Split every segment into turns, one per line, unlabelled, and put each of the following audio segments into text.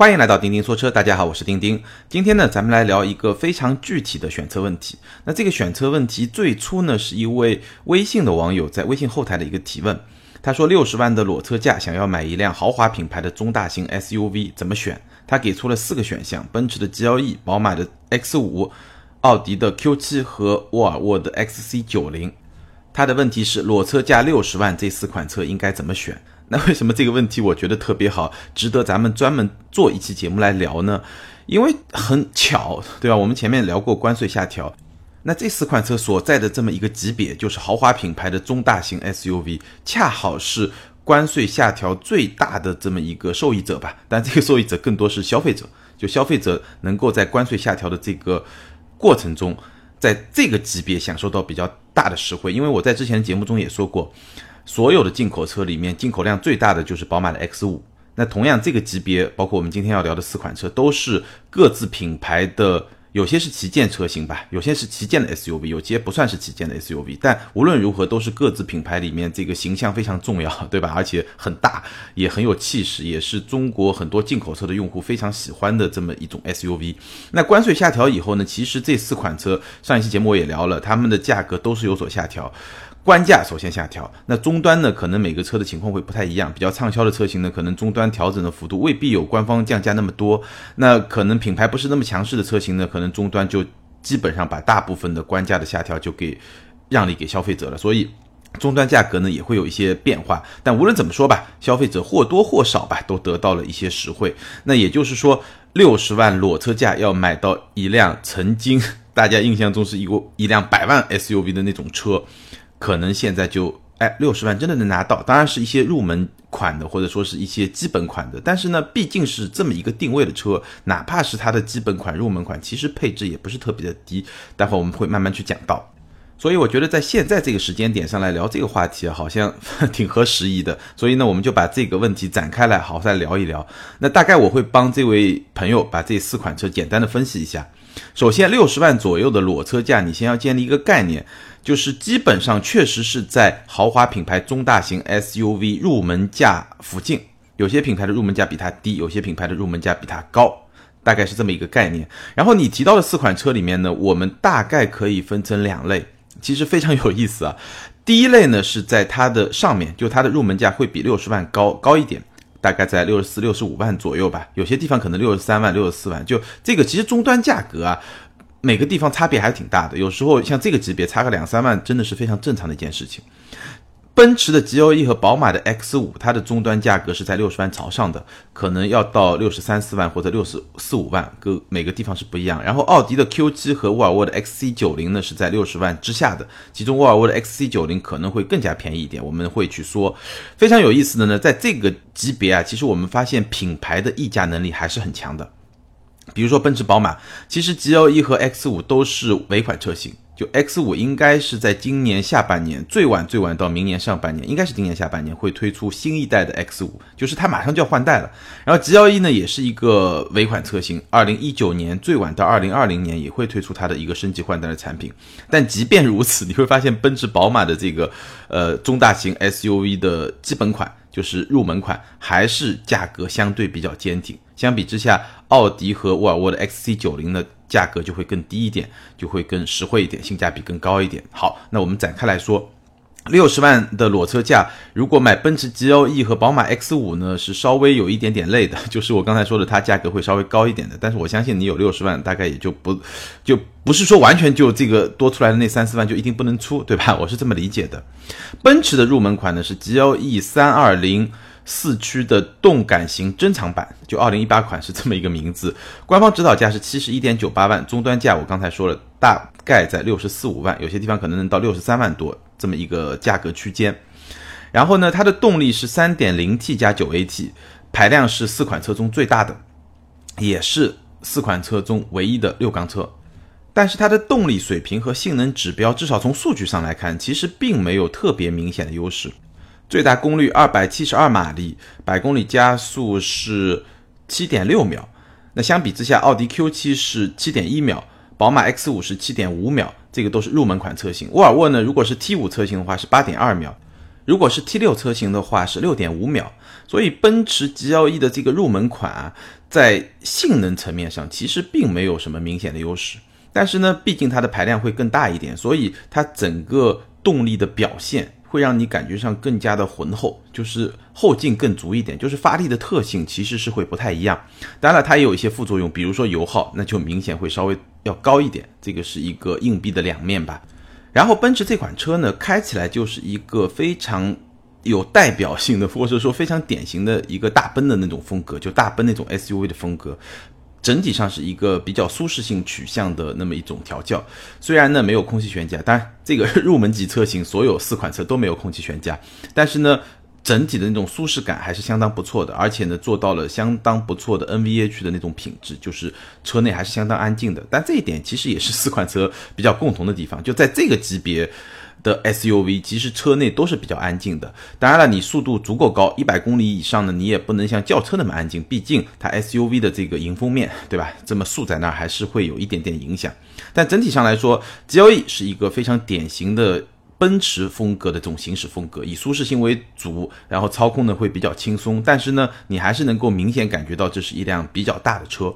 欢迎来到钉钉说车，大家好，我是钉钉。今天呢，咱们来聊一个非常具体的选车问题。那这个选车问题最初呢，是一位微信的网友在微信后台的一个提问。他说，六十万的裸车价想要买一辆豪华品牌的中大型 SUV，怎么选？他给出了四个选项：奔驰的 GLE、宝马的 X5、奥迪的 Q7 和沃尔沃的 XC90。他的问题是，裸车价六十万，这四款车应该怎么选？那为什么这个问题我觉得特别好，值得咱们专门做一期节目来聊呢？因为很巧，对吧？我们前面聊过关税下调，那这四款车所在的这么一个级别，就是豪华品牌的中大型 SUV，恰好是关税下调最大的这么一个受益者吧。但这个受益者更多是消费者，就消费者能够在关税下调的这个过程中，在这个级别享受到比较大的实惠。因为我在之前的节目中也说过。所有的进口车里面，进口量最大的就是宝马的 X 五。那同样这个级别，包括我们今天要聊的四款车，都是各自品牌的，有些是旗舰车型吧，有些是旗舰的 SUV，有些不算是旗舰的 SUV。但无论如何，都是各自品牌里面这个形象非常重要，对吧？而且很大，也很有气势，也是中国很多进口车的用户非常喜欢的这么一种 SUV。那关税下调以后呢，其实这四款车上一期节目我也聊了，他们的价格都是有所下调。官价首先下调，那终端呢？可能每个车的情况会不太一样。比较畅销的车型呢，可能终端调整的幅度未必有官方降价那么多。那可能品牌不是那么强势的车型呢，可能终端就基本上把大部分的官价的下调就给让利给消费者了。所以终端价格呢也会有一些变化。但无论怎么说吧，消费者或多或少吧都得到了一些实惠。那也就是说，六十万裸车价要买到一辆曾经大家印象中是一个一辆百万 SUV 的那种车。可能现在就哎六十万真的能拿到，当然是一些入门款的或者说是一些基本款的，但是呢毕竟是这么一个定位的车，哪怕是它的基本款、入门款，其实配置也不是特别的低。待会我们会慢慢去讲到，所以我觉得在现在这个时间点上来聊这个话题，好像 挺合时宜的。所以呢，我们就把这个问题展开来，好好再聊一聊。那大概我会帮这位朋友把这四款车简单的分析一下。首先，六十万左右的裸车价，你先要建立一个概念。就是基本上确实是在豪华品牌中大型 SUV 入门价附近，有些品牌的入门价比它低，有些品牌的入门价比它高，大概是这么一个概念。然后你提到的四款车里面呢，我们大概可以分成两类，其实非常有意思啊。第一类呢是在它的上面，就它的入门价会比六十万高高一点，大概在六十四、六十五万左右吧，有些地方可能六十三万、六十四万，就这个其实终端价格啊。每个地方差别还是挺大的，有时候像这个级别差个两三万，真的是非常正常的一件事情。奔驰的 GLE 和宝马的 X 五，它的终端价格是在六十万朝上的，可能要到六十三四万或者六十四五万，各每个地方是不一样。然后奥迪的 Q 七和沃尔沃的 XC 九零呢是在六十万之下的，其中沃尔沃的 XC 九零可能会更加便宜一点。我们会去说，非常有意思的呢，在这个级别啊，其实我们发现品牌的溢价能力还是很强的。比如说奔驰、宝马，其实 GLE 和 X 五都是尾款车型。就 X 五应该是在今年下半年，最晚最晚到明年上半年，应该是今年下半年会推出新一代的 X 五，就是它马上就要换代了。然后 GLE 呢也是一个尾款车型，二零一九年最晚到二零二零年也会推出它的一个升级换代的产品。但即便如此，你会发现奔驰、宝马的这个呃中大型 SUV 的基本款。就是入门款，还是价格相对比较坚挺。相比之下，奥迪和沃尔沃的 XC90 的价格就会更低一点，就会更实惠一点，性价比更高一点。好，那我们展开来说。六十万的裸车价，如果买奔驰 GLE 和宝马 X 五呢，是稍微有一点点累的。就是我刚才说的，它价格会稍微高一点的。但是我相信你有六十万，大概也就不就不是说完全就这个多出来的那三四万就一定不能出，对吧？我是这么理解的。奔驰的入门款呢是 GLE 三二零四驱的动感型珍藏版，就二零一八款是这么一个名字。官方指导价是七十一点九八万，终端价我刚才说了，大概在六十四五万，有些地方可能能到六十三万多。这么一个价格区间，然后呢，它的动力是三点零 T 加九 AT，排量是四款车中最大的，也是四款车中唯一的六缸车。但是它的动力水平和性能指标，至少从数据上来看，其实并没有特别明显的优势。最大功率二百七十二马力，百公里加速是七点六秒。那相比之下，奥迪 Q7 是七点一秒，宝马 X5 是七点五秒。这个都是入门款车型，沃尔沃呢，如果是 T 五车型的话是八点二秒，如果是 T 六车型的话是六点五秒。所以奔驰 GLE 的这个入门款啊，在性能层面上其实并没有什么明显的优势。但是呢，毕竟它的排量会更大一点，所以它整个动力的表现会让你感觉上更加的浑厚，就是后劲更足一点，就是发力的特性其实是会不太一样。当然了，它也有一些副作用，比如说油耗，那就明显会稍微要高一点，这个是一个硬币的两面吧。然后奔驰这款车呢，开起来就是一个非常有代表性的，或者说非常典型的一个大奔的那种风格，就大奔那种 SUV 的风格。整体上是一个比较舒适性取向的那么一种调教，虽然呢没有空气悬架，当然这个入门级车型所有四款车都没有空气悬架，但是呢整体的那种舒适感还是相当不错的，而且呢做到了相当不错的 NVH 的那种品质，就是车内还是相当安静的。但这一点其实也是四款车比较共同的地方，就在这个级别。的 SUV 其实车内都是比较安静的。当然了，你速度足够高，一百公里以上呢，你也不能像轿车那么安静。毕竟它 SUV 的这个迎风面对吧，这么竖在那儿还是会有一点点影响。但整体上来说，GLE 是一个非常典型的奔驰风格的这种行驶风格，以舒适性为主，然后操控呢会比较轻松。但是呢，你还是能够明显感觉到这是一辆比较大的车。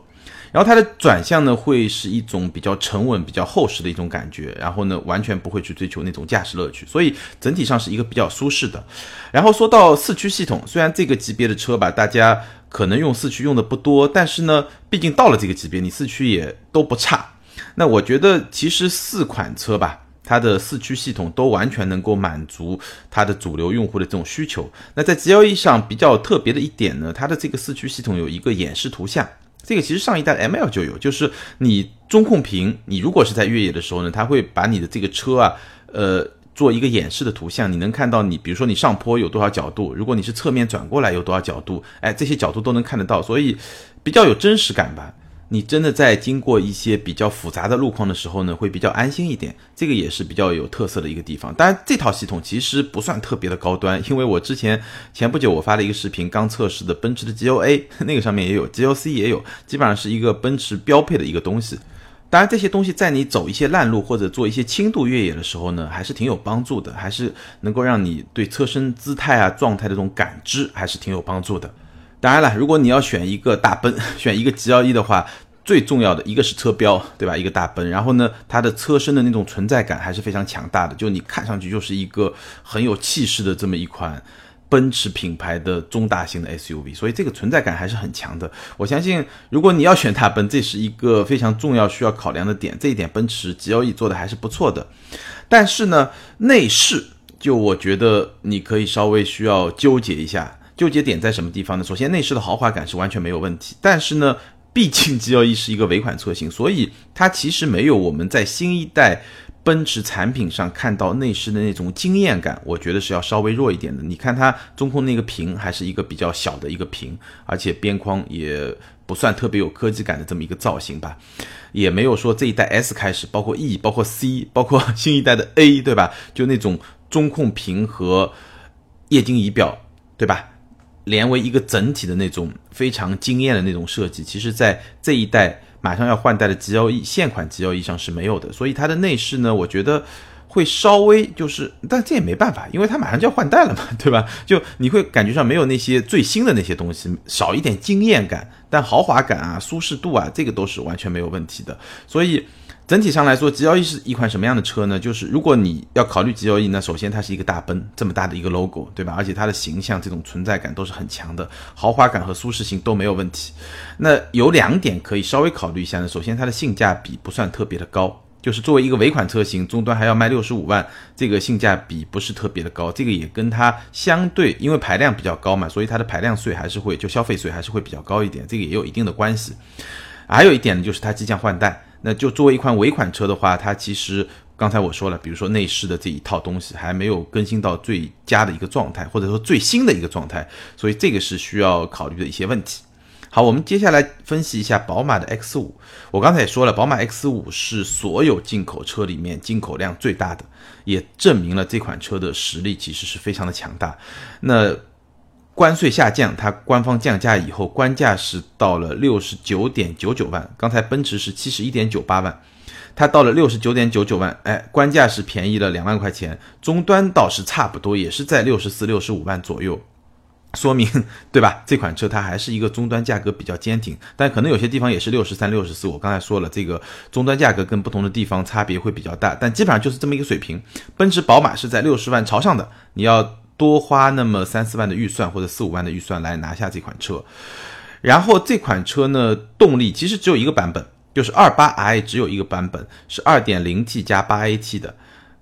然后它的转向呢，会是一种比较沉稳、比较厚实的一种感觉。然后呢，完全不会去追求那种驾驶乐趣，所以整体上是一个比较舒适的。然后说到四驱系统，虽然这个级别的车吧，大家可能用四驱用的不多，但是呢，毕竟到了这个级别，你四驱也都不差。那我觉得其实四款车吧，它的四驱系统都完全能够满足它的主流用户的这种需求。那在 GLE 上比较特别的一点呢，它的这个四驱系统有一个演示图像。这个其实上一代的 M L 就有，就是你中控屏，你如果是在越野的时候呢，它会把你的这个车啊，呃，做一个演示的图像，你能看到你，比如说你上坡有多少角度，如果你是侧面转过来有多少角度，哎，这些角度都能看得到，所以比较有真实感吧。你真的在经过一些比较复杂的路况的时候呢，会比较安心一点，这个也是比较有特色的一个地方。当然，这套系统其实不算特别的高端，因为我之前前不久我发了一个视频，刚测试的奔驰的 G L A，那个上面也有 G L C 也有，基本上是一个奔驰标配的一个东西。当然，这些东西在你走一些烂路或者做一些轻度越野的时候呢，还是挺有帮助的，还是能够让你对车身姿态啊、状态的这种感知还是挺有帮助的。当然了，如果你要选一个大奔，选一个 G L E 的话。最重要的一个是车标，对吧？一个大奔，然后呢，它的车身的那种存在感还是非常强大的，就你看上去就是一个很有气势的这么一款奔驰品牌的中大型的 SUV，所以这个存在感还是很强的。我相信，如果你要选大奔，这是一个非常重要需要考量的点，这一点奔驰 GLE 做的还是不错的。但是呢，内饰就我觉得你可以稍微需要纠结一下，纠结点在什么地方呢？首先，内饰的豪华感是完全没有问题，但是呢。毕竟 GLE 是一个尾款车型，所以它其实没有我们在新一代奔驰产品上看到内饰的那种惊艳感，我觉得是要稍微弱一点的。你看它中控那个屏还是一个比较小的一个屏，而且边框也不算特别有科技感的这么一个造型吧，也没有说这一代 S 开始，包括 E，包括 C，包括新一代的 A，对吧？就那种中控屏和液晶仪表，对吧？连为一个整体的那种非常惊艳的那种设计，其实在这一代马上要换代的 GLE 现款 GLE 上是没有的，所以它的内饰呢，我觉得会稍微就是，但这也没办法，因为它马上就要换代了嘛，对吧？就你会感觉上没有那些最新的那些东西，少一点惊艳感，但豪华感啊、舒适度啊，这个都是完全没有问题的，所以。整体上来说，G L E 是一款什么样的车呢？就是如果你要考虑 G L E，那首先它是一个大奔，这么大的一个 logo，对吧？而且它的形象、这种存在感都是很强的，豪华感和舒适性都没有问题。那有两点可以稍微考虑一下呢。首先，它的性价比不算特别的高，就是作为一个尾款车型，终端还要卖六十五万，这个性价比不是特别的高。这个也跟它相对，因为排量比较高嘛，所以它的排量税还是会就消费税还是会比较高一点，这个也有一定的关系。还有一点呢，就是它即将换代。那就作为一款尾款车的话，它其实刚才我说了，比如说内饰的这一套东西还没有更新到最佳的一个状态，或者说最新的一个状态，所以这个是需要考虑的一些问题。好，我们接下来分析一下宝马的 X 五。我刚才也说了，宝马 X 五是所有进口车里面进口量最大的，也证明了这款车的实力其实是非常的强大。那关税下降，它官方降价以后，官价是到了六十九点九九万。刚才奔驰是七十一点九八万，它到了六十九点九九万，哎，官价是便宜了两万块钱，终端倒是差不多，也是在六十四、六十五万左右。说明 对吧？这款车它还是一个终端价格比较坚挺，但可能有些地方也是六十三、六十四。我刚才说了，这个终端价格跟不同的地方差别会比较大，但基本上就是这么一个水平。奔驰、宝马是在六十万朝上的，你要多花那么三四万的预算或者四五万的预算来拿下这款车。然后这款车呢，动力其实只有一个版本，就是二八 i 只有一个版本是二点零 T 加八 AT 的。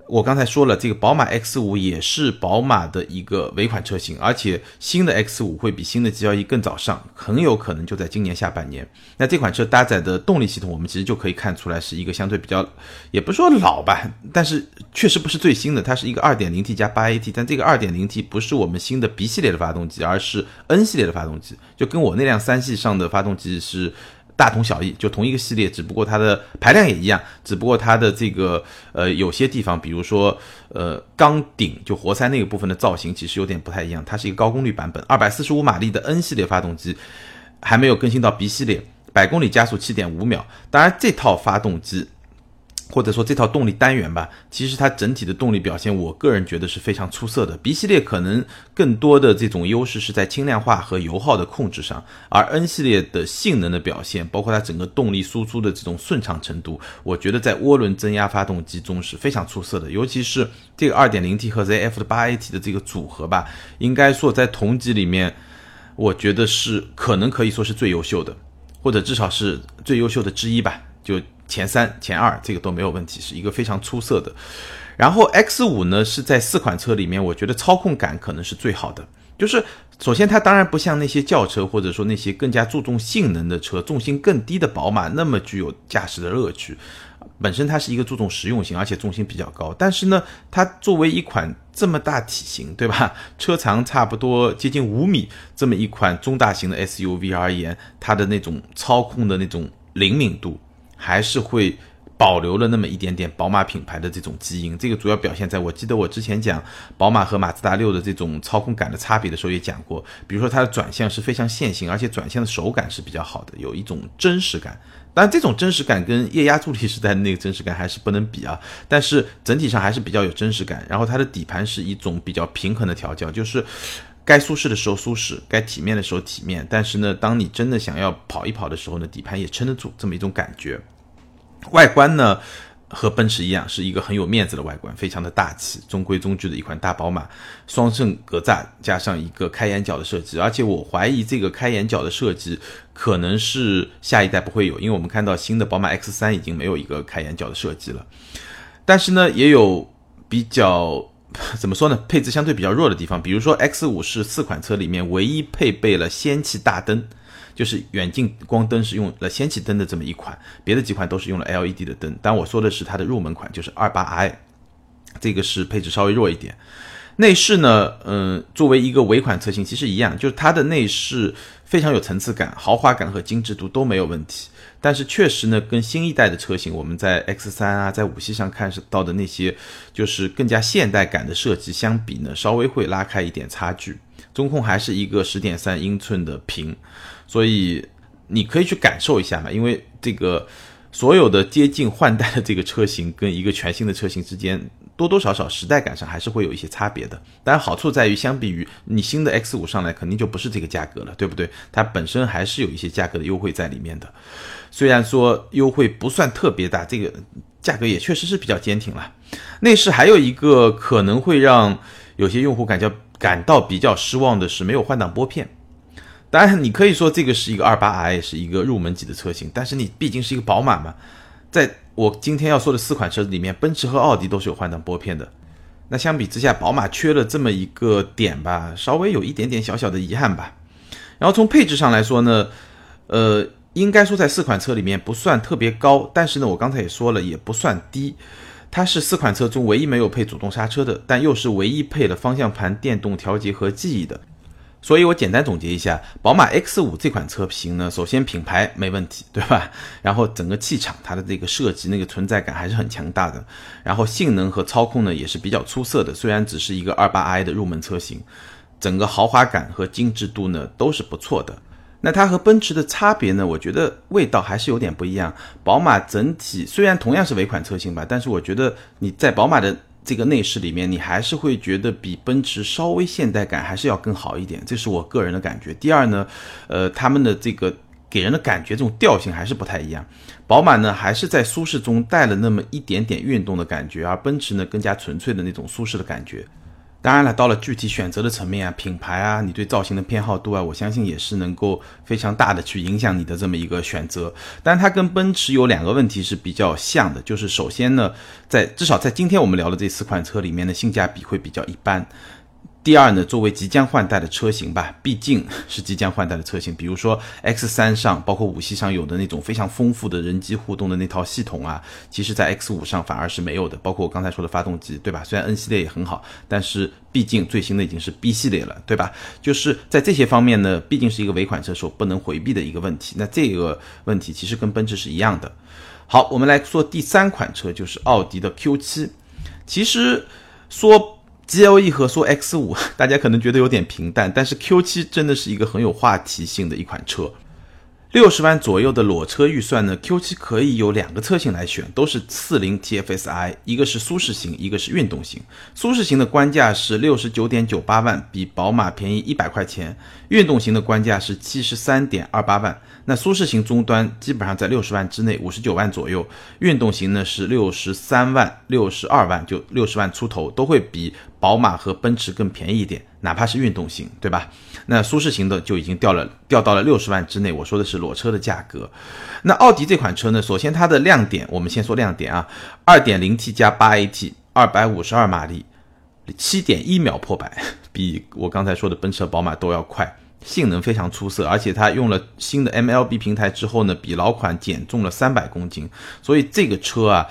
我刚才说了，这个宝马 X 五也是宝马的一个尾款车型，而且新的 X 五会比新的 G L E 更早上，很有可能就在今年下半年。那这款车搭载的动力系统，我们其实就可以看出来是一个相对比较，也不是说老吧，但是确实不是最新的，它是一个 2.0T 加 8AT，但这个 2.0T 不是我们新的 B 系列的发动机，而是 N 系列的发动机，就跟我那辆三系上的发动机是。大同小异，就同一个系列，只不过它的排量也一样，只不过它的这个呃有些地方，比如说呃缸顶就活塞那个部分的造型，其实有点不太一样。它是一个高功率版本，二百四十五马力的 N 系列发动机，还没有更新到 B 系列，百公里加速七点五秒。当然，这套发动机。或者说这套动力单元吧，其实它整体的动力表现，我个人觉得是非常出色的。B 系列可能更多的这种优势是在轻量化和油耗的控制上，而 N 系列的性能的表现，包括它整个动力输出的这种顺畅程度，我觉得在涡轮增压发动机中是非常出色的。尤其是这个 2.0T 和 ZF 的 8AT 的这个组合吧，应该说在同级里面，我觉得是可能可以说是最优秀的，或者至少是最优秀的之一吧。就前三、前二，这个都没有问题，是一个非常出色的。然后 X 五呢，是在四款车里面，我觉得操控感可能是最好的。就是首先，它当然不像那些轿车或者说那些更加注重性能的车，重心更低的宝马那么具有驾驶的乐趣。本身它是一个注重实用性，而且重心比较高。但是呢，它作为一款这么大体型，对吧？车长差不多接近五米，这么一款中大型的 SUV 而言，它的那种操控的那种灵敏度。还是会保留了那么一点点宝马品牌的这种基因，这个主要表现在我记得我之前讲宝马和马自达六的这种操控感的差别的时候也讲过，比如说它的转向是非常线性，而且转向的手感是比较好的，有一种真实感。当然，这种真实感跟液压助力时代的那个真实感还是不能比啊，但是整体上还是比较有真实感。然后它的底盘是一种比较平衡的调教，就是该舒适的时候舒适，该体面的时候体面。但是呢，当你真的想要跑一跑的时候呢，底盘也撑得住，这么一种感觉。外观呢，和奔驰一样，是一个很有面子的外观，非常的大气，中规中矩的一款大宝马。双肾格栅加上一个开眼角的设计，而且我怀疑这个开眼角的设计可能是下一代不会有，因为我们看到新的宝马 X3 已经没有一个开眼角的设计了。但是呢，也有比较 怎么说呢，配置相对比较弱的地方，比如说 X5 是四款车里面唯一配备了氙气大灯。就是远近光灯是用了氙气灯的这么一款，别的几款都是用了 LED 的灯。但我说的是它的入门款，就是二八 i，这个是配置稍微弱一点。内饰呢，嗯，作为一个尾款车型，其实一样，就是它的内饰非常有层次感、豪华感和精致度都没有问题。但是确实呢，跟新一代的车型，我们在 X 三啊，在五系上看到的那些，就是更加现代感的设计相比呢，稍微会拉开一点差距。中控还是一个十点三英寸的屏。所以你可以去感受一下嘛，因为这个所有的接近换代的这个车型跟一个全新的车型之间，多多少少时代感上还是会有一些差别的。当然好处在于，相比于你新的 X 五上来，肯定就不是这个价格了，对不对？它本身还是有一些价格的优惠在里面的。虽然说优惠不算特别大，这个价格也确实是比较坚挺了。内饰还有一个可能会让有些用户感觉感到比较失望的是，没有换挡拨片。当然，你可以说这个是一个二八 i，是一个入门级的车型，但是你毕竟是一个宝马嘛，在我今天要说的四款车子里面，奔驰和奥迪都是有换挡拨片的。那相比之下，宝马缺了这么一个点吧，稍微有一点点小小的遗憾吧。然后从配置上来说呢，呃，应该说在四款车里面不算特别高，但是呢，我刚才也说了，也不算低。它是四款车中唯一没有配主动刹车的，但又是唯一配了方向盘电动调节和记忆的。所以我简单总结一下，宝马 X5 这款车型呢，首先品牌没问题，对吧？然后整个气场，它的这个设计那个存在感还是很强大的。然后性能和操控呢也是比较出色的，虽然只是一个 28i 的入门车型，整个豪华感和精致度呢都是不错的。那它和奔驰的差别呢，我觉得味道还是有点不一样。宝马整体虽然同样是尾款车型吧，但是我觉得你在宝马的这个内饰里面，你还是会觉得比奔驰稍微现代感还是要更好一点，这是我个人的感觉。第二呢，呃，他们的这个给人的感觉这种调性还是不太一样。宝马呢，还是在舒适中带了那么一点点运动的感觉，而奔驰呢，更加纯粹的那种舒适的感觉。当然了，到了具体选择的层面啊，品牌啊，你对造型的偏好度啊，我相信也是能够非常大的去影响你的这么一个选择。但它跟奔驰有两个问题是比较像的，就是首先呢，在至少在今天我们聊的这四款车里面的性价比会比较一般。第二呢，作为即将换代的车型吧，毕竟是即将换代的车型，比如说 X 三上，包括五系上有的那种非常丰富的人机互动的那套系统啊，其实在 X 五上反而是没有的。包括我刚才说的发动机，对吧？虽然 N 系列也很好，但是毕竟最新的已经是 B 系列了，对吧？就是在这些方面呢，毕竟是一个尾款车所不能回避的一个问题。那这个问题其实跟奔驰是一样的。好，我们来说第三款车，就是奥迪的 Q 七。其实说。GLE 和说 X 五，大家可能觉得有点平淡，但是 Q 七真的是一个很有话题性的一款车。六十万左右的裸车预算呢，Q 七可以有两个车型来选，都是四零 TFSI，一个是舒适型，一个是运动型。舒适型的官价是六十九点九八万，比宝马便宜一百块钱；运动型的官价是七十三点二八万。那舒适型终端基本上在六十万之内，五十九万左右；运动型呢是六十三万、六十二万，就六十万出头，都会比宝马和奔驰更便宜一点。哪怕是运动型，对吧？那舒适型的就已经掉了，掉到了六十万之内。我说的是裸车的价格。那奥迪这款车呢？首先它的亮点，我们先说亮点啊，二点零 T 加八 AT，二百五十二马力，七点一秒破百，比我刚才说的奔驰、宝马都要快，性能非常出色。而且它用了新的 MLB 平台之后呢，比老款减重了三百公斤。所以这个车啊，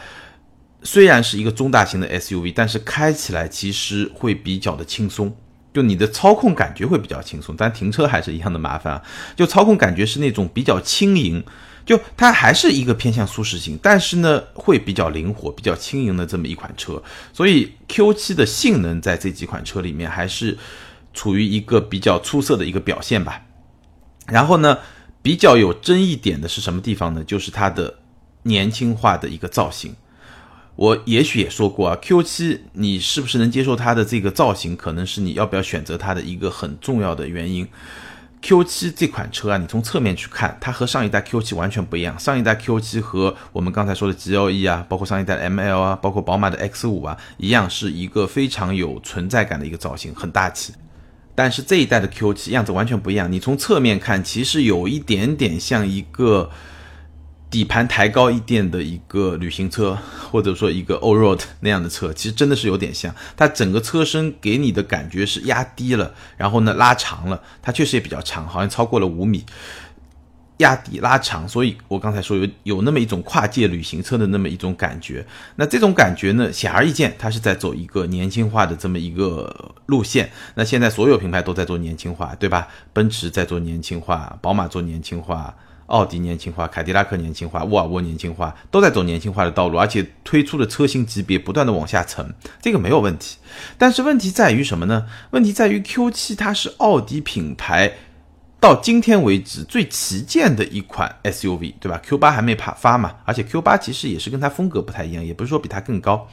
虽然是一个中大型的 SUV，但是开起来其实会比较的轻松。就你的操控感觉会比较轻松，但停车还是一样的麻烦啊。就操控感觉是那种比较轻盈，就它还是一个偏向舒适型，但是呢会比较灵活、比较轻盈的这么一款车。所以 Q7 的性能在这几款车里面还是处于一个比较出色的一个表现吧。然后呢，比较有争议点的是什么地方呢？就是它的年轻化的一个造型。我也许也说过啊，Q7 你是不是能接受它的这个造型，可能是你要不要选择它的一个很重要的原因。Q7 这款车啊，你从侧面去看，它和上一代 Q7 完全不一样。上一代 Q7 和我们刚才说的 GLE 啊，包括上一代的 ML 啊，包括宝马的 X5 啊，一样是一个非常有存在感的一个造型，很大气。但是这一代的 Q7 样子完全不一样，你从侧面看，其实有一点点像一个。底盘抬高一点的一个旅行车，或者说一个 Allroad 那样的车，其实真的是有点像。它整个车身给你的感觉是压低了，然后呢拉长了，它确实也比较长，好像超过了五米，压低拉长。所以我刚才说有有那么一种跨界旅行车的那么一种感觉。那这种感觉呢，显而易见，它是在走一个年轻化的这么一个路线。那现在所有品牌都在做年轻化，对吧？奔驰在做年轻化，宝马做年轻化。奥迪年轻化，凯迪拉克年轻化，沃尔沃年轻化，都在走年轻化的道路，而且推出的车型级别不断的往下沉，这个没有问题。但是问题在于什么呢？问题在于 Q7 它是奥迪品牌到今天为止最旗舰的一款 SUV，对吧？Q8 还没发发嘛，而且 Q8 其实也是跟它风格不太一样，也不是说比它更高，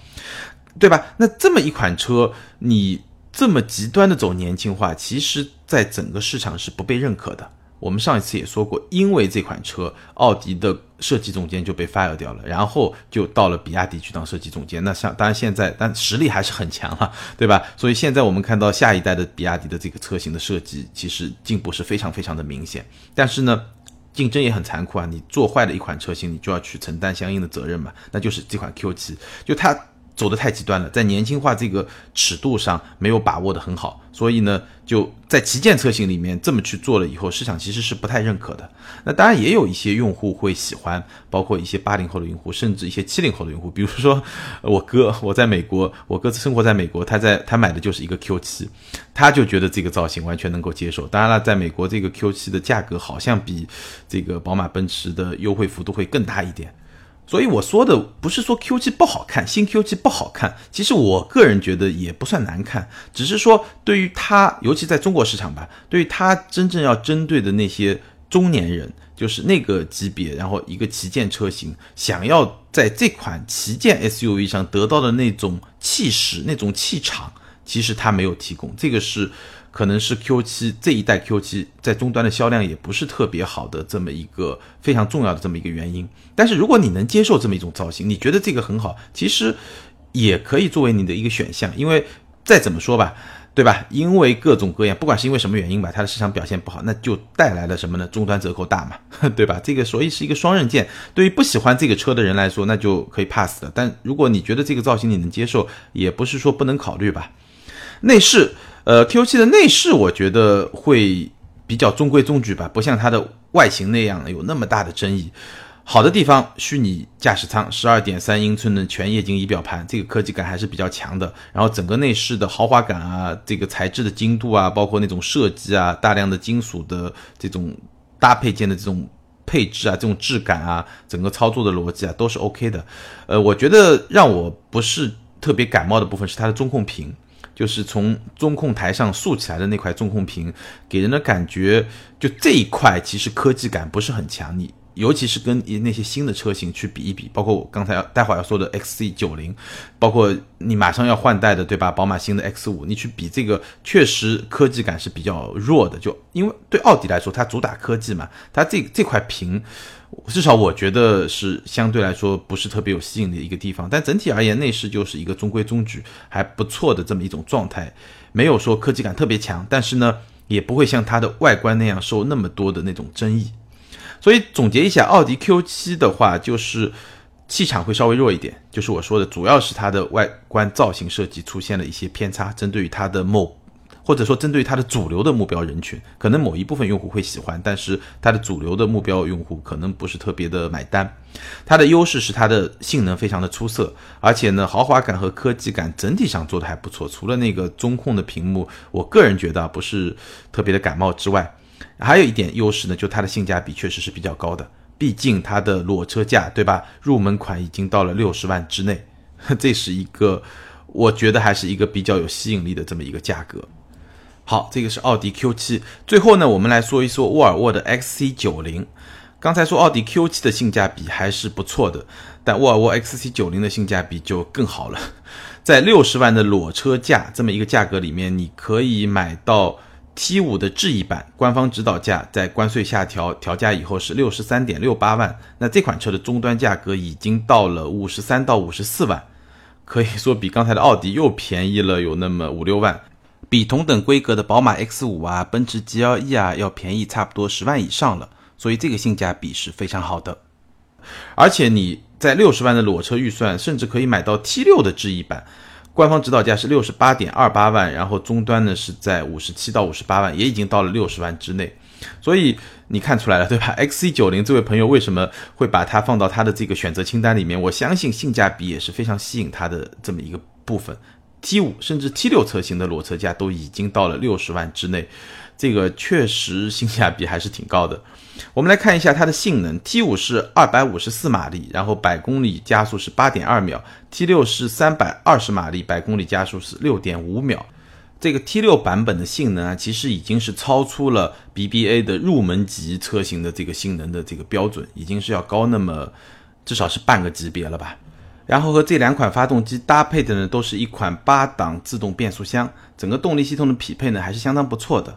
对吧？那这么一款车，你这么极端的走年轻化，其实在整个市场是不被认可的。我们上一次也说过，因为这款车，奥迪的设计总监就被 fire 掉了，然后就到了比亚迪去当设计总监。那像当然现在，但实力还是很强了，对吧？所以现在我们看到下一代的比亚迪的这个车型的设计，其实进步是非常非常的明显。但是呢，竞争也很残酷啊！你做坏了一款车型，你就要去承担相应的责任嘛。那就是这款 Q7，就它。走的太极端了，在年轻化这个尺度上没有把握的很好，所以呢，就在旗舰车型里面这么去做了以后，市场其实是不太认可的。那当然也有一些用户会喜欢，包括一些八零后的用户，甚至一些七零后的用户，比如说我哥，我在美国，我哥生活在美国，他在他买的就是一个 Q7，他就觉得这个造型完全能够接受。当然了，在美国这个 Q7 的价格好像比这个宝马、奔驰的优惠幅度会更大一点。所以我说的不是说 Q7 不好看，新 Q7 不好看，其实我个人觉得也不算难看，只是说对于它，尤其在中国市场吧，对于它真正要针对的那些中年人，就是那个级别，然后一个旗舰车型，想要在这款旗舰 SUV 上得到的那种气势、那种气场，其实它没有提供。这个是可能是 Q7 这一代 Q7 在终端的销量也不是特别好的这么一个非常重要的这么一个原因。但是如果你能接受这么一种造型，你觉得这个很好，其实也可以作为你的一个选项，因为再怎么说吧。对吧？因为各种各样，不管是因为什么原因吧，它的市场表现不好，那就带来了什么呢？终端折扣大嘛，对吧？这个所以是一个双刃剑。对于不喜欢这个车的人来说，那就可以 pass 了。但如果你觉得这个造型你能接受，也不是说不能考虑吧。内饰，呃，Q 七的内饰我觉得会比较中规中矩吧，不像它的外形那样有那么大的争议。好的地方，虚拟驾驶舱，十二点三英寸的全液晶仪表盘，这个科技感还是比较强的。然后整个内饰的豪华感啊，这个材质的精度啊，包括那种设计啊，大量的金属的这种搭配件的这种配置啊，这种质感啊，整个操作的逻辑啊，都是 OK 的。呃，我觉得让我不是特别感冒的部分是它的中控屏，就是从中控台上竖起来的那块中控屏，给人的感觉就这一块其实科技感不是很强。你。尤其是跟那些新的车型去比一比，包括我刚才待会儿要说的 XC90，包括你马上要换代的，对吧？宝马新的 X5，你去比这个，确实科技感是比较弱的。就因为对奥迪来说，它主打科技嘛，它这这块屏，至少我觉得是相对来说不是特别有吸引的一个地方。但整体而言，内饰就是一个中规中矩、还不错的这么一种状态，没有说科技感特别强，但是呢，也不会像它的外观那样受那么多的那种争议。所以总结一下，奥迪 Q7 的话，就是气场会稍微弱一点，就是我说的，主要是它的外观造型设计出现了一些偏差，针对于它的某，或者说针对于它的主流的目标人群，可能某一部分用户会喜欢，但是它的主流的目标用户可能不是特别的买单。它的优势是它的性能非常的出色，而且呢，豪华感和科技感整体上做的还不错，除了那个中控的屏幕，我个人觉得不是特别的感冒之外。还有一点优势呢，就它的性价比确实是比较高的，毕竟它的裸车价，对吧？入门款已经到了六十万之内，这是一个我觉得还是一个比较有吸引力的这么一个价格。好，这个是奥迪 Q7。最后呢，我们来说一说沃尔沃的 XC90。刚才说奥迪 Q7 的性价比还是不错的，但沃尔沃 XC90 的性价比就更好了，在六十万的裸车价这么一个价格里面，你可以买到。T 五的智逸版官方指导价在关税下调调价以后是六十三点六八万，那这款车的终端价格已经到了五十三到五十四万，可以说比刚才的奥迪又便宜了有那么五六万，比同等规格的宝马 X 五啊、奔驰 GLE 啊要便宜差不多十万以上了，所以这个性价比是非常好的，而且你在六十万的裸车预算，甚至可以买到 T 六的智逸版。官方指导价是六十八点二八万，然后终端呢是在五十七到五十八万，也已经到了六十万之内，所以你看出来了对吧？XC 九零这位朋友为什么会把它放到他的这个选择清单里面？我相信性价比也是非常吸引他的这么一个部分。T 五甚至 T 六车型的裸车价都已经到了六十万之内，这个确实性价比还是挺高的。我们来看一下它的性能，T 五是二百五十四马力，然后百公里加速是八点二秒；T 六是三百二十马力，百公里加速是六点五秒。这个 T 六版本的性能啊，其实已经是超出了 BBA 的入门级车型的这个性能的这个标准，已经是要高那么至少是半个级别了吧。然后和这两款发动机搭配的呢，都是一款八档自动变速箱，整个动力系统的匹配呢，还是相当不错的。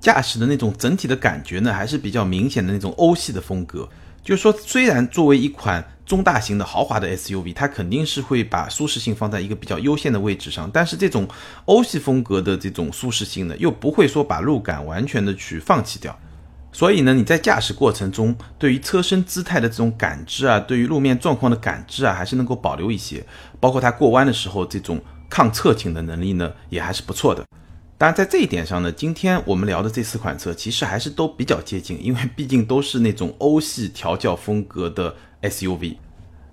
驾驶的那种整体的感觉呢，还是比较明显的那种欧系的风格。就是说，虽然作为一款中大型的豪华的 SUV，它肯定是会把舒适性放在一个比较优先的位置上，但是这种欧系风格的这种舒适性呢，又不会说把路感完全的去放弃掉。所以呢，你在驾驶过程中，对于车身姿态的这种感知啊，对于路面状况的感知啊，还是能够保留一些。包括它过弯的时候，这种抗侧倾的能力呢，也还是不错的。当然，在这一点上呢，今天我们聊的这四款车其实还是都比较接近，因为毕竟都是那种欧系调教风格的 SUV。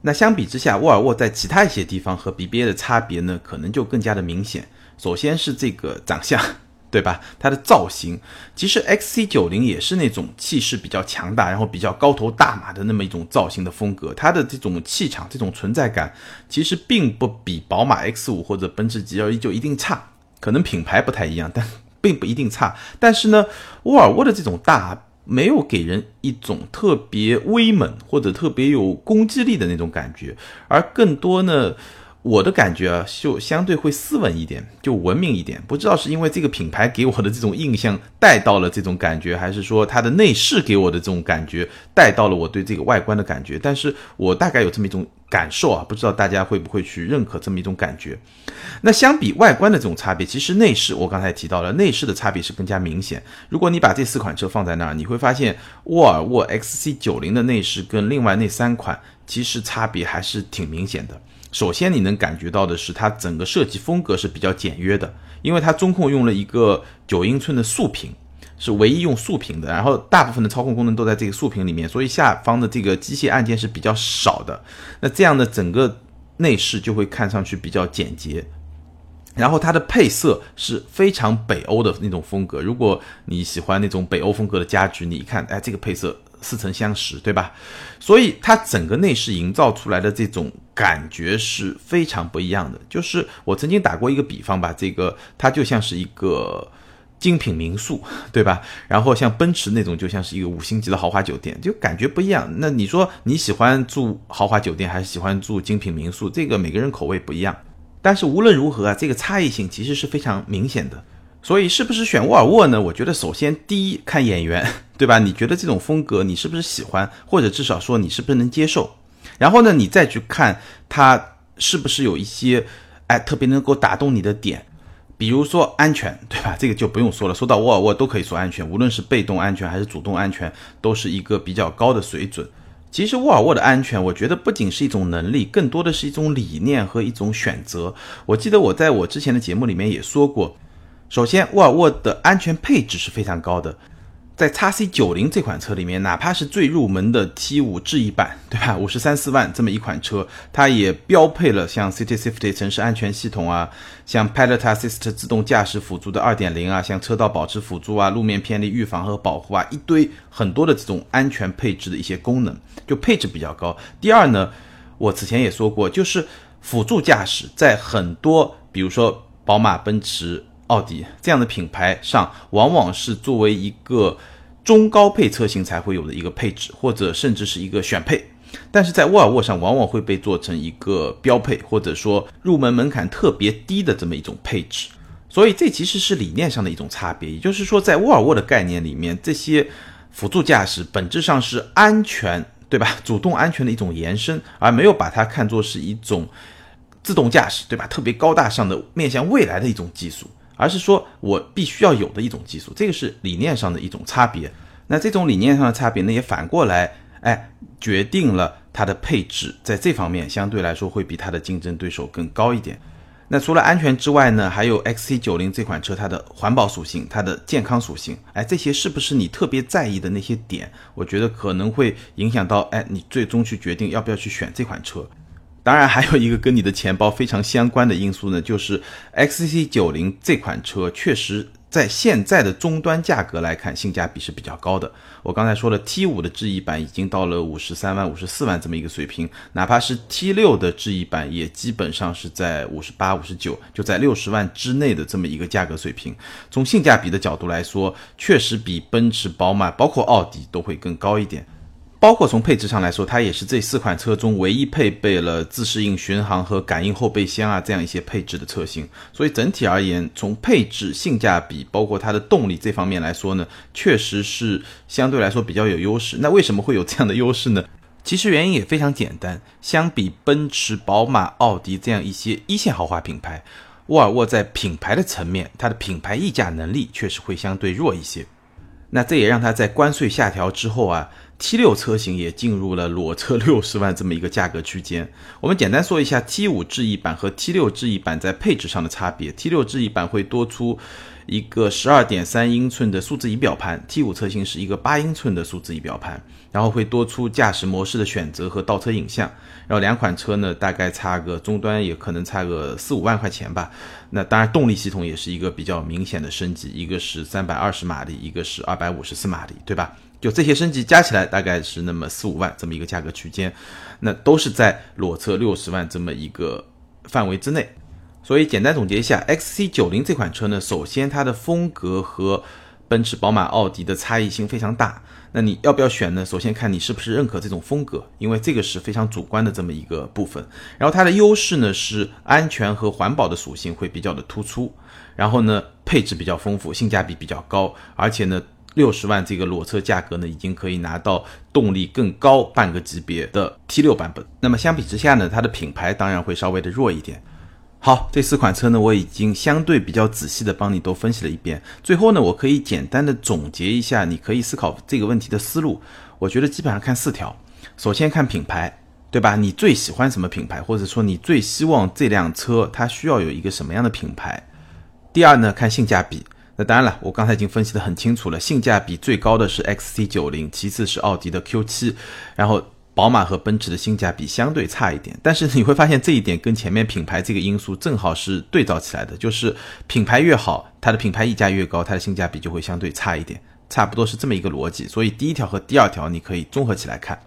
那相比之下，沃尔沃在其他一些地方和 BBA 的差别呢，可能就更加的明显。首先是这个长相，对吧？它的造型，其实 XC90 也是那种气势比较强大，然后比较高头大马的那么一种造型的风格。它的这种气场、这种存在感，其实并不比宝马 X5 或者奔驰 GLE 就一定差。可能品牌不太一样，但并不一定差。但是呢，沃尔沃的这种大没有给人一种特别威猛或者特别有攻击力的那种感觉，而更多呢。我的感觉啊，就相对会斯文一点，就文明一点。不知道是因为这个品牌给我的这种印象带到了这种感觉，还是说它的内饰给我的这种感觉带到了我对这个外观的感觉。但是我大概有这么一种感受啊，不知道大家会不会去认可这么一种感觉。那相比外观的这种差别，其实内饰我刚才提到了，内饰的差别是更加明显。如果你把这四款车放在那儿，你会发现沃尔沃 XC90 的内饰跟另外那三款其实差别还是挺明显的。首先，你能感觉到的是，它整个设计风格是比较简约的，因为它中控用了一个九英寸的竖屏，是唯一用竖屏的，然后大部分的操控功能都在这个竖屏里面，所以下方的这个机械按键是比较少的。那这样的整个内饰就会看上去比较简洁，然后它的配色是非常北欧的那种风格。如果你喜欢那种北欧风格的家具，你一看，哎，这个配色。似曾相识，对吧？所以它整个内饰营造出来的这种感觉是非常不一样的。就是我曾经打过一个比方吧，这个它就像是一个精品民宿，对吧？然后像奔驰那种就像是一个五星级的豪华酒店，就感觉不一样。那你说你喜欢住豪华酒店还是喜欢住精品民宿？这个每个人口味不一样。但是无论如何啊，这个差异性其实是非常明显的。所以是不是选沃尔沃呢？我觉得首先第一看眼缘，对吧？你觉得这种风格你是不是喜欢，或者至少说你是不是能接受？然后呢，你再去看它是不是有一些哎特别能够打动你的点，比如说安全，对吧？这个就不用说了，说到沃尔沃都可以说安全，无论是被动安全还是主动安全，都是一个比较高的水准。其实沃尔沃的安全，我觉得不仅是一种能力，更多的是一种理念和一种选择。我记得我在我之前的节目里面也说过。首先，沃尔沃的安全配置是非常高的，在 x C 九零这款车里面，哪怕是最入门的 T 五智逸版，对吧？五十三四万这么一款车，它也标配了像 City Safety 城市安全系统啊，像 Pilot Assist 自动驾驶辅助的二点零啊，像车道保持辅助啊，路面偏离预防和保护啊，一堆很多的这种安全配置的一些功能，就配置比较高。第二呢，我此前也说过，就是辅助驾驶在很多，比如说宝马、奔驰。奥迪这样的品牌上，往往是作为一个中高配车型才会有的一个配置，或者甚至是一个选配。但是在沃尔沃上，往往会被做成一个标配，或者说入门门槛特别低的这么一种配置。所以这其实是理念上的一种差别。也就是说，在沃尔沃的概念里面，这些辅助驾驶本质上是安全，对吧？主动安全的一种延伸，而没有把它看作是一种自动驾驶，对吧？特别高大上的面向未来的一种技术。而是说我必须要有的一种技术，这个是理念上的一种差别。那这种理念上的差别呢，也反过来，哎，决定了它的配置在这方面相对来说会比它的竞争对手更高一点。那除了安全之外呢，还有 XC90 这款车它的环保属性、它的健康属性，哎，这些是不是你特别在意的那些点？我觉得可能会影响到，哎，你最终去决定要不要去选这款车。当然，还有一个跟你的钱包非常相关的因素呢，就是 XC90 这款车确实在现在的终端价格来看，性价比是比较高的。我刚才说了，T5 的智逸版已经到了五十三万、五十四万这么一个水平，哪怕是 T6 的智逸版，也基本上是在五十八、五十九，就在六十万之内的这么一个价格水平。从性价比的角度来说，确实比奔驰、宝马，包括奥迪都会更高一点。包括从配置上来说，它也是这四款车中唯一配备了自适应巡航和感应后备箱啊这样一些配置的车型。所以整体而言，从配置、性价比，包括它的动力这方面来说呢，确实是相对来说比较有优势。那为什么会有这样的优势呢？其实原因也非常简单，相比奔驰、宝马、奥迪这样一些一线豪华品牌，沃尔沃在品牌的层面，它的品牌溢价能力确实会相对弱一些。那这也让它在关税下调之后啊。T 六车型也进入了裸车六十万这么一个价格区间。我们简单说一下 T 五智逸版和 T 六智逸版在配置上的差别。T 六智逸版会多出一个十二点三英寸的数字仪表盘，T 五车型是一个八英寸的数字仪表盘，然后会多出驾驶模式的选择和倒车影像。然后两款车呢，大概差个终端也可能差个四五万块钱吧。那当然动力系统也是一个比较明显的升级，一个是三百二十马力，一个是二百五十四马力，对吧？就这些升级加起来大概是那么四五万这么一个价格区间，那都是在裸车六十万这么一个范围之内。所以简单总结一下，XC90 这款车呢，首先它的风格和奔驰、宝马、奥迪的差异性非常大。那你要不要选呢？首先看你是不是认可这种风格，因为这个是非常主观的这么一个部分。然后它的优势呢是安全和环保的属性会比较的突出，然后呢配置比较丰富，性价比比较高，而且呢六十万这个裸车价格呢已经可以拿到动力更高半个级别的 T 六版本。那么相比之下呢，它的品牌当然会稍微的弱一点。好，这四款车呢，我已经相对比较仔细的帮你都分析了一遍。最后呢，我可以简单的总结一下，你可以思考这个问题的思路。我觉得基本上看四条。首先看品牌，对吧？你最喜欢什么品牌，或者说你最希望这辆车它需要有一个什么样的品牌？第二呢，看性价比。当然了，我刚才已经分析的很清楚了，性价比最高的是 XC90，其次是奥迪的 Q7，然后。宝马和奔驰的性价比相对差一点，但是你会发现这一点跟前面品牌这个因素正好是对照起来的，就是品牌越好，它的品牌溢价越高，它的性价比就会相对差一点，差不多是这么一个逻辑。所以第一条和第二条你可以综合起来看。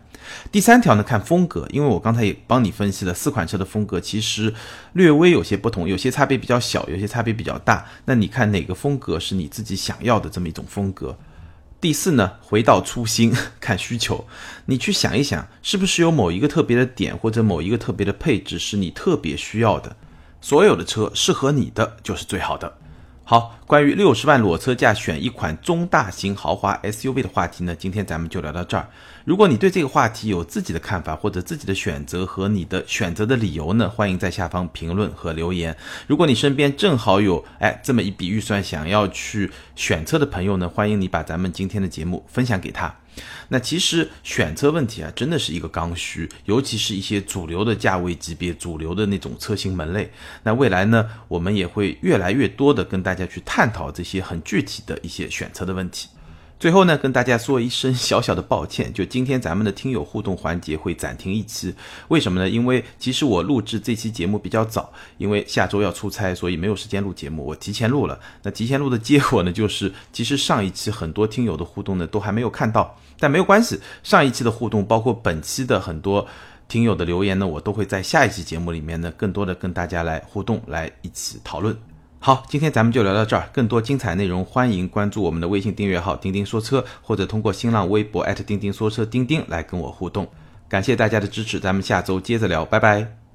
第三条呢，看风格，因为我刚才也帮你分析了四款车的风格，其实略微有些不同，有些差别比较小，有些差别比较大。那你看哪个风格是你自己想要的这么一种风格？第四呢，回到初心，看需求，你去想一想，是不是有某一个特别的点或者某一个特别的配置是你特别需要的？所有的车适合你的就是最好的。好，关于六十万裸车价选一款中大型豪华 SUV 的话题呢，今天咱们就聊到这儿。如果你对这个话题有自己的看法或者自己的选择和你的选择的理由呢，欢迎在下方评论和留言。如果你身边正好有哎这么一笔预算想要去选车的朋友呢，欢迎你把咱们今天的节目分享给他。那其实选车问题啊，真的是一个刚需，尤其是一些主流的价位级别、主流的那种车型门类。那未来呢，我们也会越来越多的跟大家去探讨这些很具体的一些选车的问题。最后呢，跟大家说一声小小的抱歉，就今天咱们的听友互动环节会暂停一期，为什么呢？因为其实我录制这期节目比较早，因为下周要出差，所以没有时间录节目，我提前录了。那提前录的结果呢，就是其实上一期很多听友的互动呢都还没有看到，但没有关系，上一期的互动包括本期的很多听友的留言呢，我都会在下一期节目里面呢，更多的跟大家来互动，来一起讨论。好，今天咱们就聊到这儿。更多精彩内容，欢迎关注我们的微信订阅号“钉钉说车”，或者通过新浪微博钉钉说车钉钉来跟我互动。感谢大家的支持，咱们下周接着聊，拜拜。